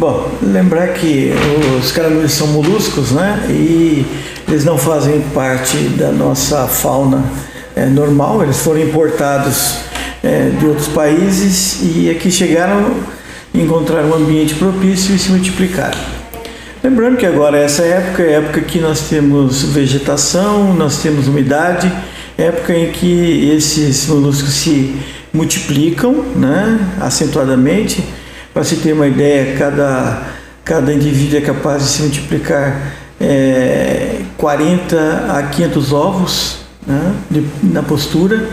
Bom, lembrar que os caranujos são moluscos, né? E eles não fazem parte da nossa fauna é, normal, eles foram importados é, de outros países e aqui chegaram, encontraram um ambiente propício e se multiplicaram. Lembrando que agora essa época é a época que nós temos vegetação, nós temos umidade, época em que esses moluscos se multiplicam né, acentuadamente para se ter uma ideia, cada, cada indivíduo é capaz de se multiplicar é, 40 a 500 ovos né, de, na postura.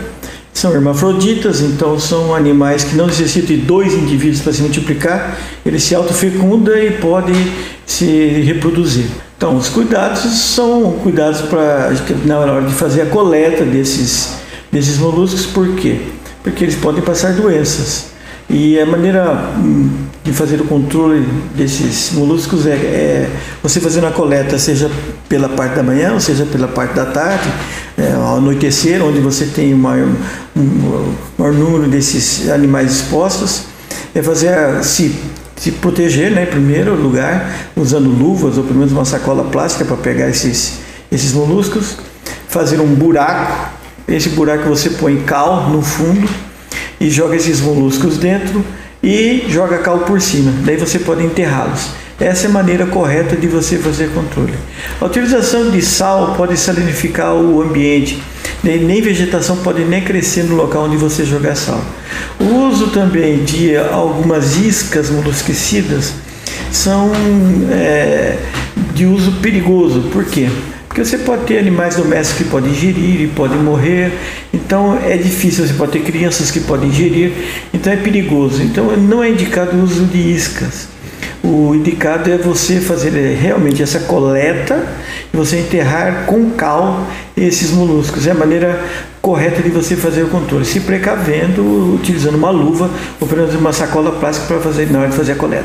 São hermafroditas, então são animais que não necessitam de dois indivíduos para se multiplicar, eles se autofecundam e podem se reproduzir. Então, os cuidados são cuidados para na hora de fazer a coleta desses, desses moluscos, por quê? Porque eles podem passar doenças. E a maneira hum, de fazer o controle desses moluscos é, é, você fazendo a coleta, seja pela parte da manhã, ou seja pela parte da tarde, é, ao anoitecer, onde você tem o maior, um, maior número desses animais expostos, é fazer a, se, se proteger, né, em primeiro lugar, usando luvas ou pelo menos uma sacola plástica para pegar esses, esses moluscos, fazer um buraco, esse buraco você põe cal no fundo e joga esses moluscos dentro e joga cal por cima. Daí você pode enterrá-los. Essa é a maneira correta de você fazer controle. A utilização de sal pode salinificar o ambiente. Nem vegetação pode nem crescer no local onde você jogar sal. O uso também de algumas iscas molusquicidas são é, de uso perigoso. Por quê? Porque você pode ter animais domésticos que podem ingerir e podem morrer, então é difícil. Você pode ter crianças que podem ingerir, então é perigoso. Então não é indicado o uso de iscas. O indicado é você fazer é, realmente essa coleta e você enterrar com cal esses moluscos. É a maneira correta de você fazer o controle, se precavendo, utilizando uma luva ou pelo menos uma sacola plástica para fazer na hora de fazer a coleta.